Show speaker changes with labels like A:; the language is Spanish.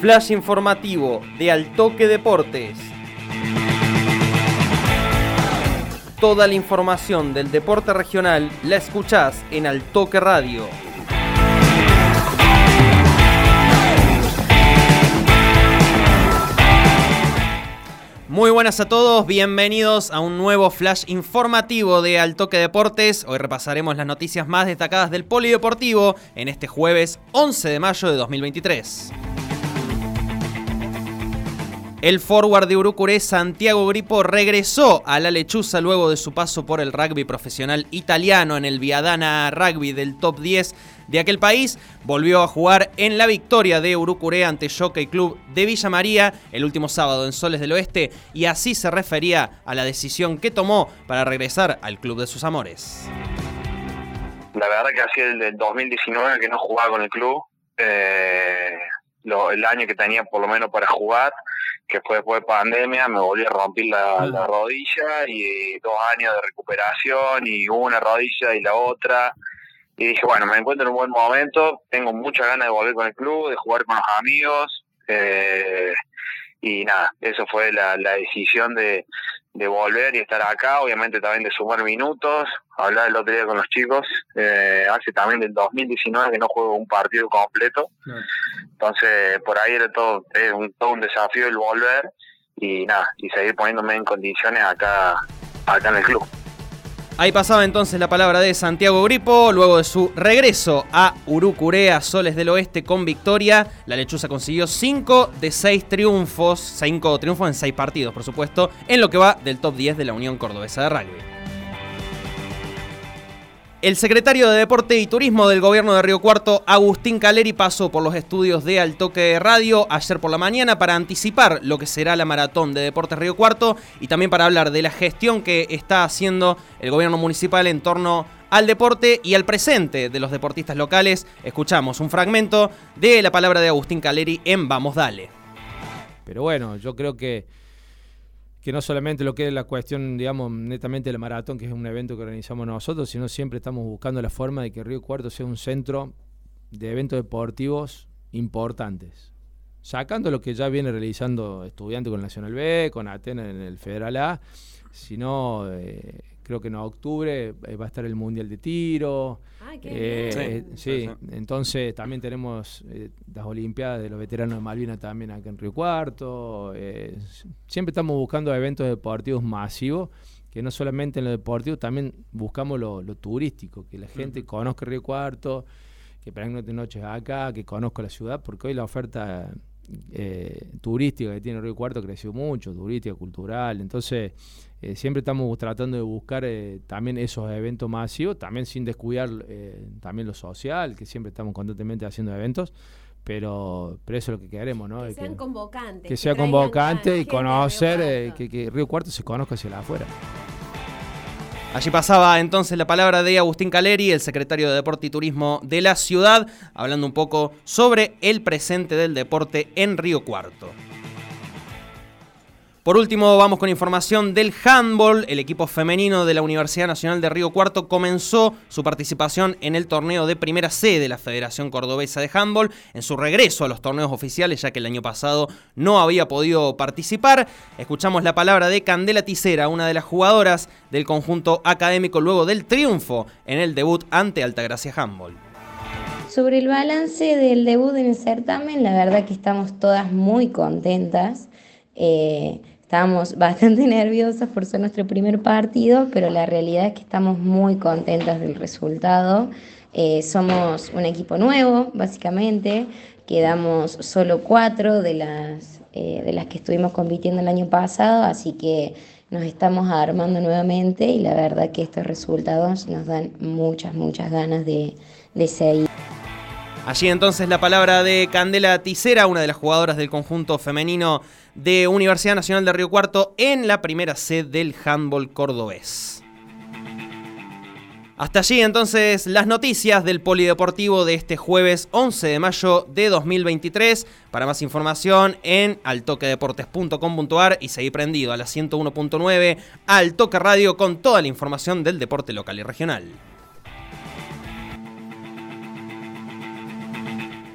A: Flash informativo de Altoque Deportes. Toda la información del deporte regional la escuchás en Altoque Radio. Muy buenas a todos, bienvenidos a un nuevo flash informativo de Altoque Deportes. Hoy repasaremos las noticias más destacadas del polideportivo en este jueves 11 de mayo de 2023. El forward de Urucuré, Santiago Gripo, regresó a la lechuza luego de su paso por el rugby profesional italiano en el Viadana Rugby del top 10 de aquel país. Volvió a jugar en la victoria de Urucuré ante Jockey Club de Villa María el último sábado en Soles del Oeste y así se refería a la decisión que tomó para regresar al club de sus amores.
B: La verdad que hacía el 2019 que no jugaba con el club. Eh, el año que tenía por lo menos para jugar que fue después de pandemia, me volví a romper la, rodilla y dos años de recuperación y una rodilla y la otra. Y dije, bueno, me encuentro en un buen momento, tengo muchas ganas de volver con el club, de jugar con los amigos. Eh, y nada, eso fue la, la decisión de, de volver y estar acá, obviamente también de sumar minutos, hablar el otro día con los chicos, eh, hace también del 2019 que no juego un partido completo, entonces por ahí era todo, un, todo un desafío el volver y nada, y seguir poniéndome en condiciones acá, acá en el club.
A: Ahí pasaba entonces la palabra de Santiago Gripo, luego de su regreso a Urucurea, Soles del Oeste con victoria. La Lechuza consiguió 5 de 6 triunfos, 5 triunfos en 6 partidos, por supuesto, en lo que va del top 10 de la Unión Cordobesa de Rugby. El secretario de Deporte y Turismo del gobierno de Río Cuarto, Agustín Caleri, pasó por los estudios de Altoque Radio ayer por la mañana para anticipar lo que será la maratón de Deportes Río Cuarto y también para hablar de la gestión que está haciendo el gobierno municipal en torno al deporte y al presente de los deportistas locales. Escuchamos un fragmento de la palabra de Agustín Caleri en Vamos Dale.
C: Pero bueno, yo creo que que no solamente lo que es la cuestión, digamos, netamente del maratón, que es un evento que organizamos nosotros, sino siempre estamos buscando la forma de que Río Cuarto sea un centro de eventos deportivos importantes. Sacando lo que ya viene realizando estudiantes con Nacional B, con Atenas en el Federal A, sino eh, creo que en octubre eh, va a estar el Mundial de Tiro.
A: Eh,
C: sí, entonces también tenemos eh, las Olimpiadas de los veteranos de Malvinas también acá en Río Cuarto. siempre estamos buscando eventos deportivos masivos, que no solamente en lo deportivo, también buscamos lo, turístico, que la gente conozca Río Cuarto, que de noches acá, que conozca la ciudad, porque hoy la oferta turística que tiene Río Cuarto creció mucho, turística, cultural, entonces eh, siempre estamos tratando de buscar eh, también esos eventos masivos, también sin descuidar eh, también lo social, que siempre estamos constantemente haciendo eventos, pero, pero eso es lo que queremos, ¿no?
D: Que sean convocantes.
C: Que, sea convocante y conocer, que, que, Río Cuarto se conozca hacia la afuera.
A: Allí pasaba entonces la palabra de Agustín Caleri, el secretario de Deporte y Turismo de la ciudad, hablando un poco sobre el presente del deporte en Río Cuarto. Por último, vamos con información del handball. El equipo femenino de la Universidad Nacional de Río Cuarto comenzó su participación en el torneo de primera C de la Federación Cordobesa de Handball en su regreso a los torneos oficiales, ya que el año pasado no había podido participar. Escuchamos la palabra de Candela Ticera, una de las jugadoras del conjunto académico luego del triunfo en el debut ante Altagracia Handball.
E: Sobre el balance del debut en el certamen, la verdad que estamos todas muy contentas. Eh, estábamos bastante nerviosas por ser nuestro primer partido, pero la realidad es que estamos muy contentas del resultado. Eh, somos un equipo nuevo, básicamente. Quedamos solo cuatro de las, eh, de las que estuvimos compitiendo el año pasado, así que nos estamos armando nuevamente y la verdad que estos resultados nos dan muchas, muchas ganas de, de seguir.
A: Allí entonces la palabra de Candela Ticera, una de las jugadoras del conjunto femenino de Universidad Nacional de Río Cuarto en la primera sede del handball cordobés. Hasta allí entonces las noticias del polideportivo de este jueves 11 de mayo de 2023. Para más información en altoquedeportes.com.ar y seguir prendido a la 101.9 al Toque Radio con toda la información del deporte local y regional.